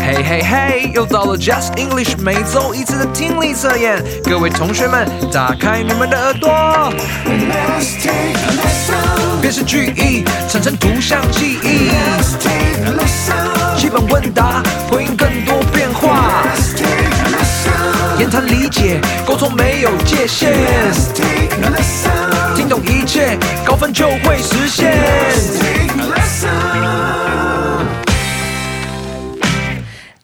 嘿嘿嘿，又到了 Just English 每周一次的听力测验，各位同学们，打开你们的耳朵。Let's take a lesson. 辨识句意，产生图像记忆，Let's take a lesson. 基本问答，回应更多变化。Let's take a lesson. 言谈理解，沟通没有界限，Let's take a lesson. 听懂一切，高分就会实现 mistake a listen。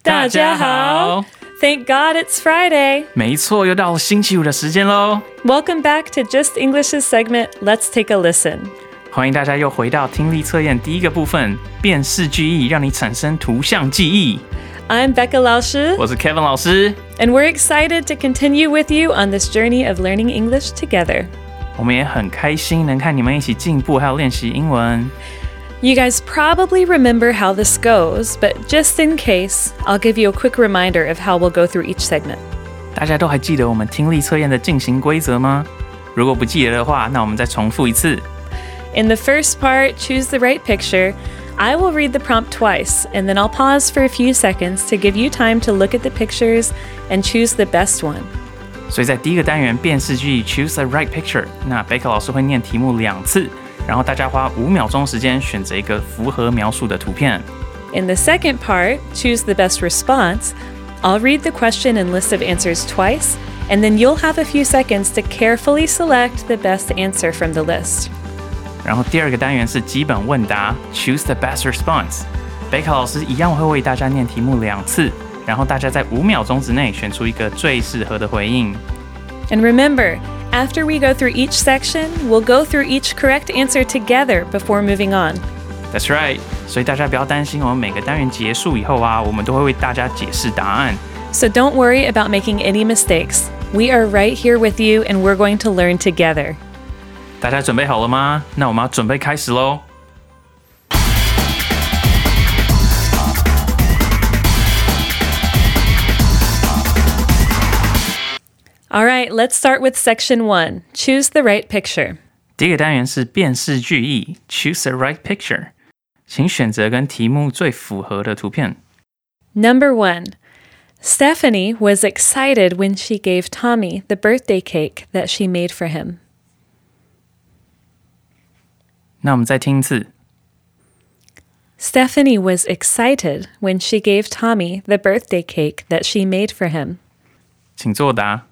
大家好，Thank God it's Friday. 没错，又到了星期五的时间喽！ Welcome back to Just English's segment. Let's take a listen. 欢迎大家又回到听力测验第一个部分——辨识句意，让你产生图像记忆。 I'm Becca 老师我是 Kevin 老师， and we're excited to continue with you on this journey of learning English together. 我们也很开心能看你们一起进步，还有练习英文。 You guys probably remember how this goes, but just in case, I'll give you a quick reminder of how we'll go through each segment. 大家都还记得我们听力测验的进行规则吗？如果不记得的话，那我们再重复一次。 In the first part, choose the right picture. I will read the prompt twice, and then I'll pause for a few seconds to give you time to look at the pictures and choose the best one. 所以在第一个单元辨识句意 （Choose the right picture），那贝克老师会念题目两次， 然后大家花五秒钟时间选择一个符合描述的图片。 In the second part, choose the best response. I'll read the question and list of answers twice, and then you'll have a few seconds to carefully select the best answer from the list. 然后第二个单元是基本问答，Choose the best response。贝克老师一样会为大家念题目两次，然后大家在五秒钟之内选出一个最适合的回应。 And remember, after we go through each section, we'll go through each correct answer together before moving on. That's right。所以大家不要担心，我们每个单元结束以后啊，我们都会为大家解释答案。 So don't worry about making any mistakes. We are right here with you, and we're going to learn together. 大家准备好了吗？那我们要准备开始喽。 All right, let's start with section one choose the right picture. 第一个单元是辨识句意，Choose the right picture，请选择跟题目最符合的图片。 Number one Stephanie was excited when she gave Tommy the birthday cake that she made for him. 那我们再听一次。 Stephanie was excited when she gave Tommy the birthday cake that she made for him. 请作答。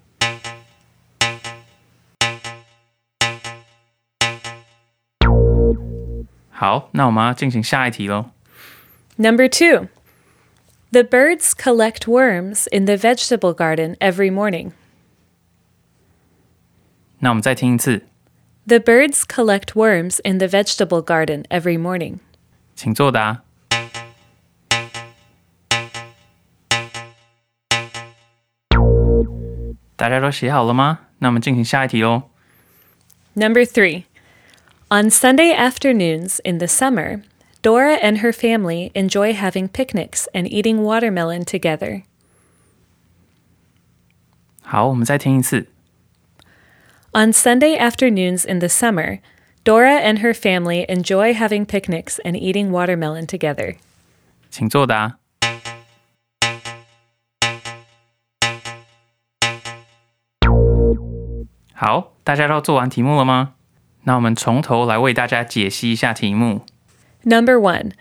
好，那我们要进行下一题喽。 Number two The birds collect worms in the vegetable garden every morning. 那我们再听一次， The birds collect worms in the vegetable garden every morning. 请作答。大家都写好了吗？那我们进行下一题喽。 Number three. On Sunday afternoons in the summer, Dora and her family enjoy having picnics and eating watermelon together. 好，我们再听一次。 On Sunday afternoons in the summer, Dora and her family enjoy having picnics and eating watermelon together. 请作答。好，大家都做完题目了吗？ 那我们从头来为大家解析一下题目。 Number one.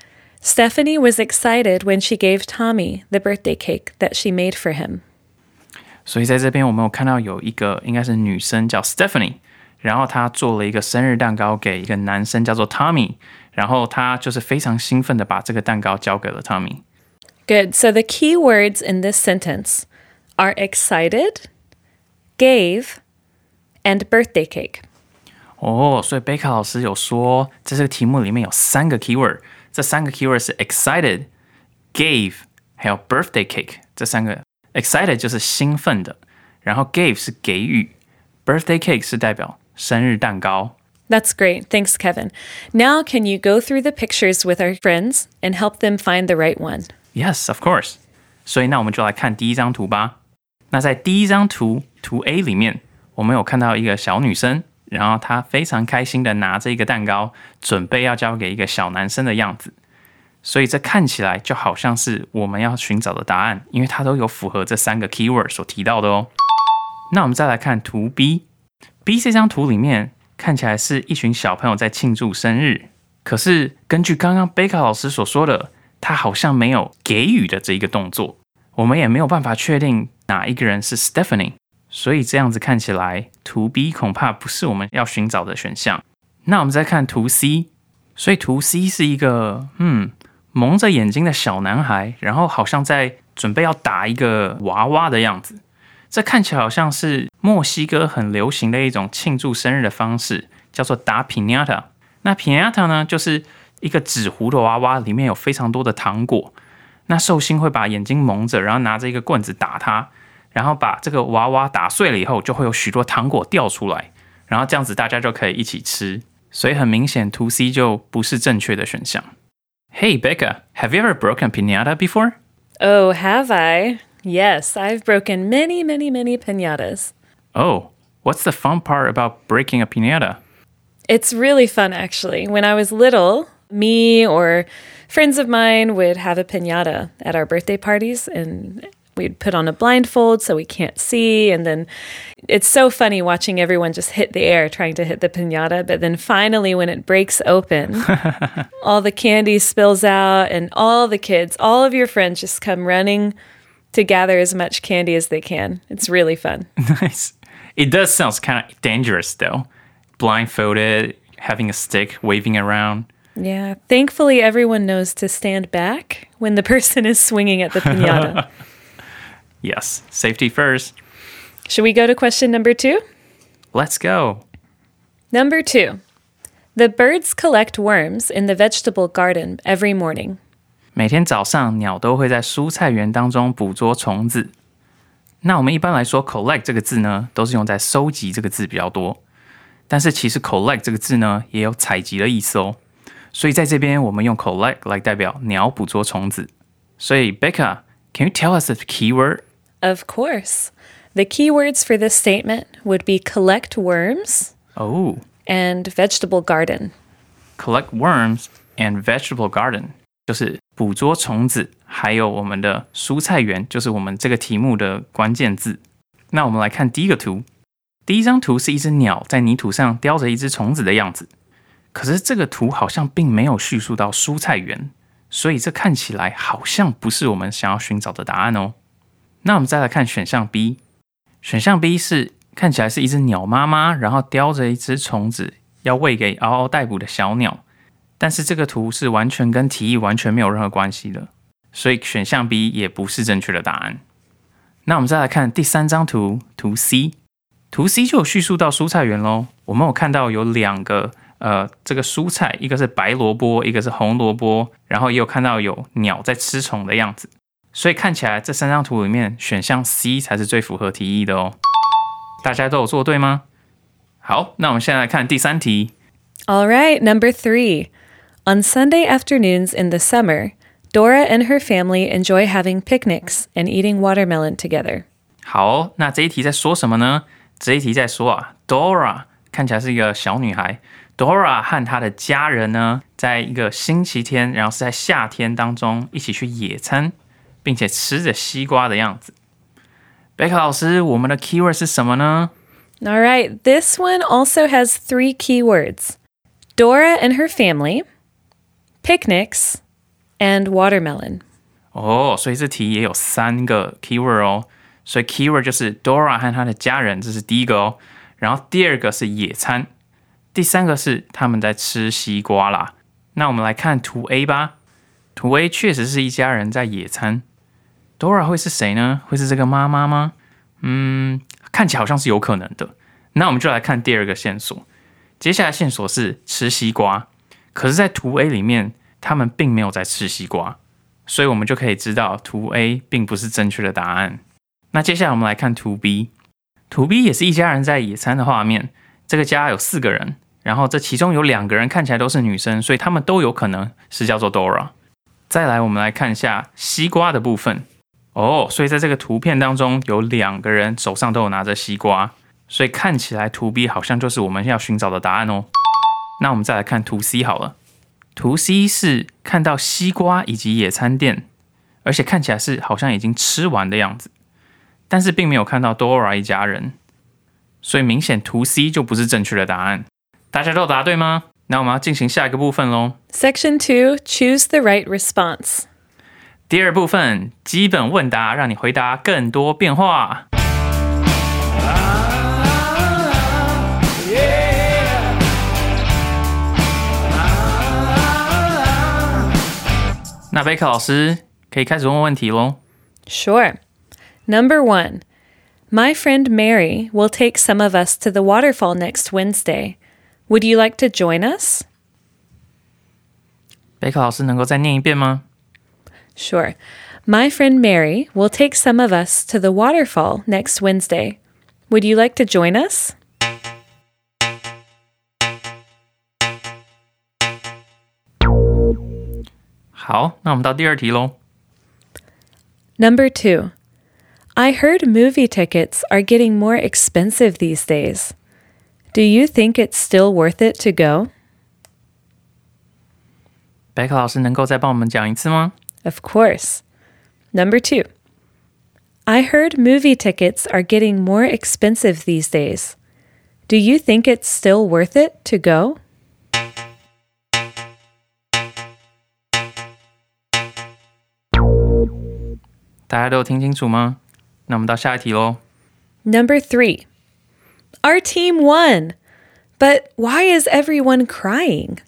Stephanie was excited when she gave Tommy the birthday cake that she made for him. 所以在这边我们有看到有一个应该是女生叫 Stephanie，然后她做了一个生日蛋糕给一个男生叫做 Tommy，然后她就是非常兴奋的把这个蛋糕交给了 Tommy。 Good. So the key words in this sentence are excited, gave, and birthday cake. 哦，所以贝卡老师有说，在这个题目里面有三个 keyword，这三个 keyword 是 excited、gave 还有 birthday cake 这三个。excited 就是兴奋的，然后 gave 是给予，birthday cake 是代表生日蛋糕。 That's great. Thanks, Kevin. Now, can you go through the pictures with our friends and help them find the right one? Yes, of course. 所以那我们就来看第一张图吧。那在第一张图图 A 里面，我们有看到一个小女生， 然后他非常开心的拿着一个蛋糕，准备要交给一个小男生的样子。所以这看起来就好像是我们要寻找的答案，因为它都有符合这三个 keyword 所提到的哦。那我们再来看图 B，B 这张图里面看起来是一群小朋友在庆祝生日，可是根据刚刚贝卡老师所说的，他好像没有给予的这一个动作，我们也没有办法确定哪一个人是 Stephanie，所以这样子看起来，图 B 恐怕不是我们要寻找的选项。那我们再看图 C，所以图 C 是一个嗯蒙着眼睛的小男孩，然后好像在准备要打一个娃娃的样子。这看起来好像是墨西哥很流行的一种庆祝生日的方式，叫做打 piñata。那 piñata 呢，就是一个纸糊的娃娃，里面有非常多的糖果。那寿星会把眼睛蒙着，然后拿着一个棍子打它，然后把这个娃娃打碎了以后，就会有许多糖果掉出来，然后这样子大家就可以一起吃。所以很明显，to C 就不是正确的选项。Hey Becca, have you ever broken piñata before? Oh, have I? Yes, I've broken many, many, many pinatas. Oh, what's the fun part about breaking a piñata? It's really fun, actually. When I was little, me or friends of mine would have a pinata at our birthday parties, and we'd put on a blindfold so we can't see. And then it's so funny watching everyone just hit the air trying to hit the pinata. But then finally, when it breaks open, all the candy spills out, and all the kids, all of your friends just come running to gather as much candy as they can. It's really fun. nice. It does sound kind of dangerous though. Blindfolded, having a stick waving around. Yeah. Thankfully, everyone knows to stand back when the person is swinging at the pinata. Yes, safety first. Should we go to question number two? Let's go. Number two. The birds collect worms in the vegetable garden every morning. 每天早上，鸟都会在蔬菜园当中捕捉虫子。那我们一般来说，collect 这个字呢，都是用在收集这个字比较多。但是其实 collect 这个字呢，也有采集的意思哦。所以在这边，我们用 collect 来代表鸟捕捉虫子。所以 Becca，can you tell us the keyword? Of course. The keywords for this statement would be collect worms Oh, and vegetable garden. collect worms and vegetable garden 就是捕捉虫子，还有我们的蔬菜园，就是我们这个题目的关键字。那我们来看第一个图，第一张图是一只鸟在泥土上叼着一只虫子的样子，可是这个图好像并没有叙述到蔬菜园，所以这看起来好像不是我们想要寻找的答案哦。 那我们再来看选项 B，选项 B 是看起来是一只鸟妈妈，然后叼着一只虫子要喂给嗷嗷待哺的小鸟。但是这个图是完全跟题意完全没有任何关系的，所以选项 B 也不是正确的答案。那我们再来看第三张图，图 C，图 C 就有叙述到蔬菜园喽。我们有看到有两个呃这个蔬菜，一个是白萝卜，一个是红萝卜，然后也有看到有鸟在吃虫的样子。所以看起来这三张图里面，选项 C 才是最符合题意的哦。大家都有做对吗？好，那我们现在来看第三题。All right, number three. On Sunday afternoons in the summer, Dora and her family enjoy having picnics and eating watermelon together. 好哦、那这一题在说什么呢？这一题在说啊，Dora 看起来是一个小女孩，Dora 和她的家人呢，在一个星期天，然后是在夏天当中一起去野餐，并且吃着西瓜的样子。贝克老师，我们的 keyword 是什么呢？All right, this one also has three keywords Dora and her family, picnics, and watermelon. 哦，所以这题也有三个 keyword 哦。所以 keyword 就是 Dora 和她的家人，这是第一个哦。然后第二个是野餐，第三个是他们在吃西瓜啦。那我们来看图 A 吧。图 A 确实是一家人在野餐。Dora 会是谁呢？会是这个妈妈吗？嗯，看起来好像是有可能的。那我们就来看第二个线索。接下来线索是吃西瓜，可是，在图 A 里面，他们并没有在吃西瓜。所以我们就可以知道图 A 并不是正确的答案。那接下来我们来看图 B，图 B 也是一家人在野餐的画面。这个家有四个人，然后这其中有两个人看起来都是女生，所以他们都有可能是叫做 Dora。再来，我们来看一下西瓜的部分。哦，所以在这个图片当中有两个人手上都有拿着西瓜，所以看起来图 B 好像就是我们要寻找的答案哦。那我们再来看图 C 好了。图 C 是看到西瓜以及野餐垫，而且看起来是好像已经吃完的样子，但是并没有看到 Dora 一家人，所以明显图 C 就不是正确的答案。大家都答对吗？那我们要进行下一个部分喽。Section 2 Choose the right response. 第二部分基本问答，让你回答更多变化。那贝克老师可以开始问问题喽。 Sure. Number one My friend Mary will take some of us to the waterfall next Wednesday. Would you like to join us? 贝克老师能够再念一遍吗？ Sure. My friend Mary will take some of us to the waterfall next Wednesday. Would you like to join us? 好，那我们到第二题喽。 Number two. I heard movie tickets are getting more expensive these days. Do you think it's still worth it to go? 贝克老师能够再帮我们讲一次吗？ Of course. Number two. I heard movie tickets are getting more expensive these days. Do you think it's still worth it to go? 大家都有听清楚吗？那我们到下一题喽。 Number three. Our team won. But why is everyone crying?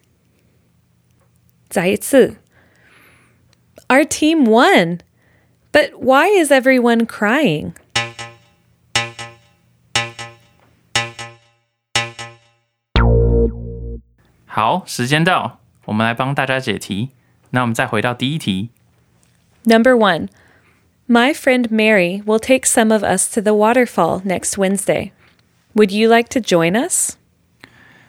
再一次. Our team won. But why is everyone crying? 好，时间到，我们来帮大家解题。那我们再回到第一题。 Number one. My friend Mary will take some of us to the waterfall next Wednesday. Would you like to join us?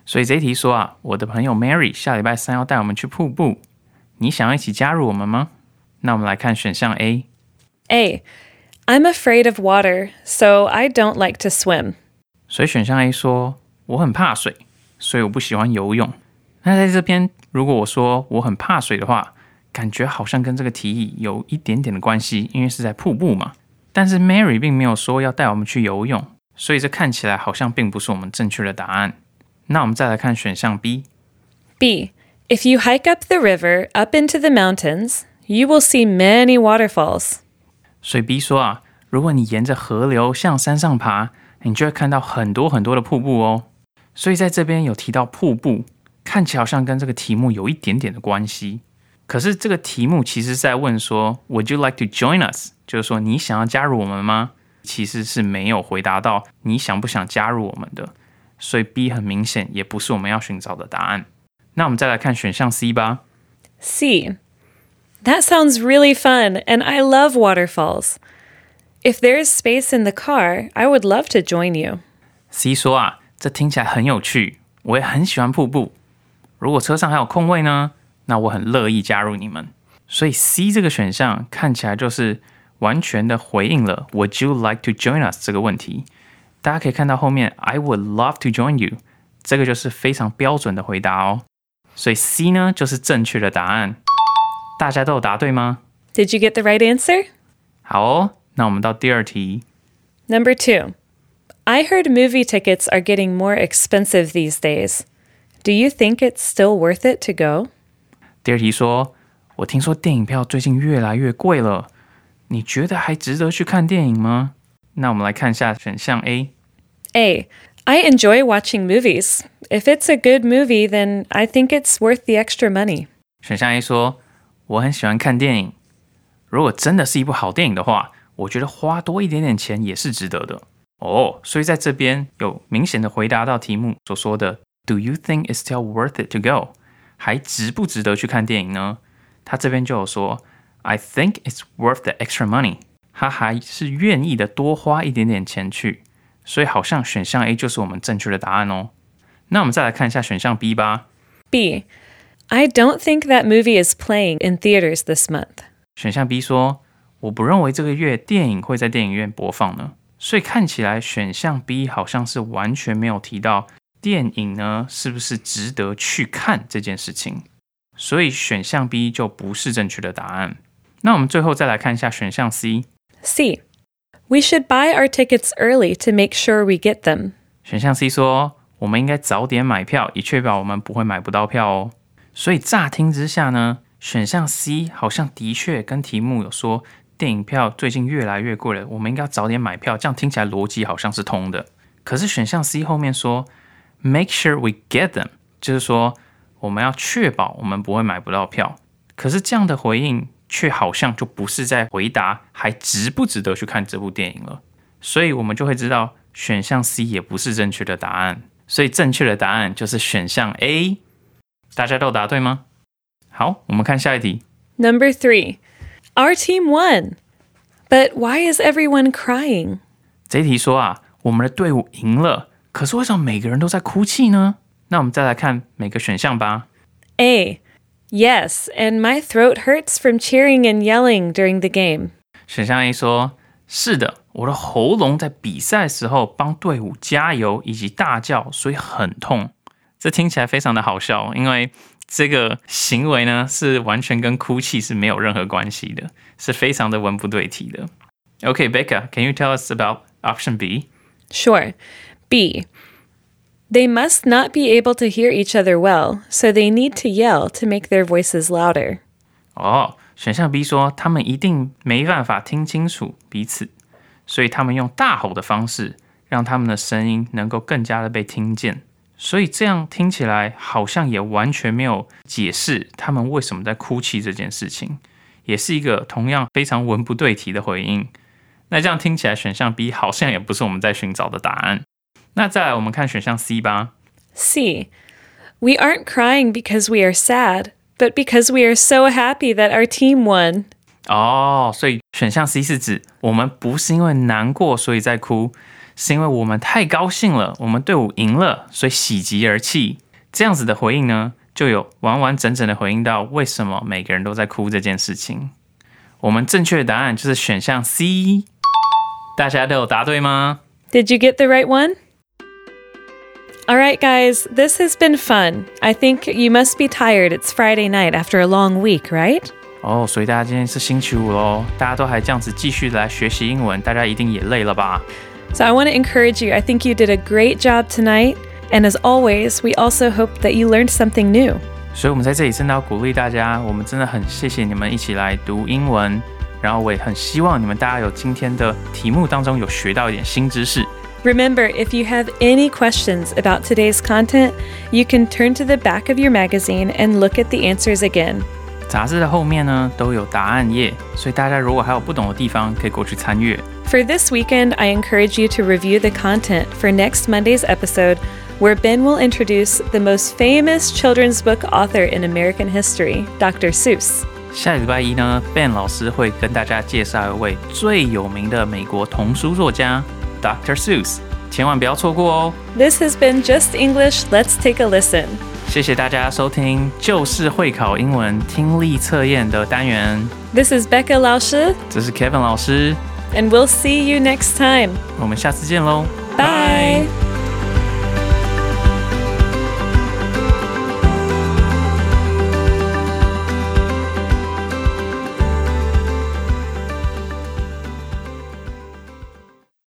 所以这一题说啊，我的朋友 Mary 下礼拜三要带我们去瀑布，你想要一起加入我们吗？ 那我们来看选项 A。 A. I'm afraid of water, so I don't like to swim. 所以选项 A 说我很怕水，所以我不喜欢游泳。那在这边，如果我说我很怕水的话，感觉好像跟这个提议有一点点的关系，因为是在瀑布嘛。但是 Mary 并没有说要带我们去游泳，所以这看起来好像并不是我们正确的答案。那我们再来看选项 B。 B. If you hike up the river up into the mountains, you will see many waterfalls. 所以 B 说啊，如果你沿着河流向山上爬，你就会看到很多很多的瀑布哦。所以在这边有提到瀑布，看起来好像跟这个题目有一点点的关系。可是这个题目其实是在问说，Would you like to join us？就是说你想要加入我们吗？其实是没有回答到你想不想加入我们的。所以 B 很明显也不是我们要寻找的答案。那我们再来看选项 C 吧。 C. That sounds really fun, and I love waterfalls. If there's space in the car, I would love to join you. C 说啊，这听起来很有趣，我也很喜欢瀑布。如果车上还有空位呢，那我很乐意加入你们。所以 C 这个选项看起来就是完全的回应了 Would you like to join us 这个问题。大家可以看到后面 I would love to join you，这个就是非常标准的回答哦。所以 C 呢就是正确的答案。 大家都有答对吗？ Did you get the right answer? 好哦，那我们到第二题。 Number two. I heard movie tickets are getting more expensive these days. Do you think it's still worth it to go? 第二题说，我听说电影票最近越来越贵了，你觉得还值得去看电影吗？那我们来看一下选项 A。 A. I enjoy watching movies. If it's a good movie, then I think it's worth the extra money. 选项 A 说， 我很喜欢看电影，如果真的是一部好电影的话，我觉得花多一点点钱也是值得的。哦，所以在这边有明显的回答到题目所说的 “Do you think it's still worth it to go？” 还值不值得去看电影呢？他这边就有说 “I think it's worth the extra money”，他还是愿意的多花一点点钱去，所以好像选项 A 就是我们正确的答案哦。那我们再来看一下选项 B 吧。B. I don't think that movie is playing in theaters this month. 选项 B 说：“我不认为这个月电影会在电影院播放呢。”所以看起来选项 B 好像是完全没有提到电影呢，是不是值得去看这件事情？ 所以选项 B 就不是正确的答案。那我们最后再来看一下选项 C。 C. We should buy our tickets early to make sure we get them. 选项 C 说，我们应该早点买票，以确保我们不会买不到票哦。 所以乍听之下呢，选项 C 好像的确跟题目有说，电影票最近越来越贵了，我们应该要早点买票，这样听起来逻辑好像是通的。可是选项 C 后面说，make sure we get them，就是说我们要确保我们不会买不到票。可是这样的回应却好像就不是在回答还值不值得去看这部电影了。所以我们就会知道选项 C 也不是正确的答案，所以正确的答案就是选项 A。大家都答对吗？好，我们看下一题。 Number 3. Our team won. But why is everyone crying? 这一题说啊，我们的队伍赢了，可是为什么每个人都在哭泣呢？那我们再来看每个选项吧。 A. Yes, and my throat hurts from cheering and yelling during the game. 选项 A 说：“是的，我的喉咙在比赛时候帮队伍加油以及大叫，所以很痛。” 这听起来非常的好笑，因为这个行为呢是完全跟哭泣是没有任何关系的，是非常的文不对题的。Okay, Becca, can you tell us about option B? Sure. B. They must not be able to hear each other well, so they need to yell to make their voices louder. 哦，选项 B 说他们一定没办法听清楚彼此，所以他们用大吼的方式，让他们的声音能够更加的被听见。 所以这样听起来好像也完全没有解释他们为什么在哭泣这件事情，也是一个同样非常文不对题的回应。那这样听起来，选项 B 好像也不是我们在寻找的答案。那再来，我们看选项 C 吧。C. We aren't crying because we are sad, but because we are so happy that our team won. 哦，所以选项 C 是指我们不是因为难过所以在哭，是因为我们太高兴了，我们队伍赢了，所以喜极而泣。这样子的回应呢，就有完完整整的回应到为什么每个人都在哭这件事情。我们正确的答案就是选项 C，大家都有答对吗？Did you get the right one? All right, guys, this has been fun. I think you must be tired. It's Friday night after a long week, right? 哦，所以大家今天是星期五喽，大家都还这样子继续地来学习英文，大家一定也累了吧？So I want to encourage you. I think you did a great job tonight. And as always, we also hope that you learned something new. 所以我们在这里真的要鼓励大家，我们真的很谢谢你们一起来读英文，然后我也很希望你们大家有今天的题目当中有学到一点新知识。 Remember, if you have any questions about today's content, you can turn to the back of your magazine and look at the answers again. 杂志的后面呢都有答案页，所以大家如果还有不懂的地方，可以过去参阅。 For this weekend, I encourage you to review the content for next Monday's episode, where Ben will introduce the most famous children's book author in American history, Dr. Seuss. 下礼拜一呢，Ben 老师会跟大家介绍一位最有名的美国童书作家 Dr. Seuss，千万不要错过哦。 This has been Just English. Let's take a listen. 谢谢大家收听，就是会考英文听力测验的单元， This is Becca Lausche, 这是 Kevin 老师， and we'll see you next time. 我们下次见喽， Bye.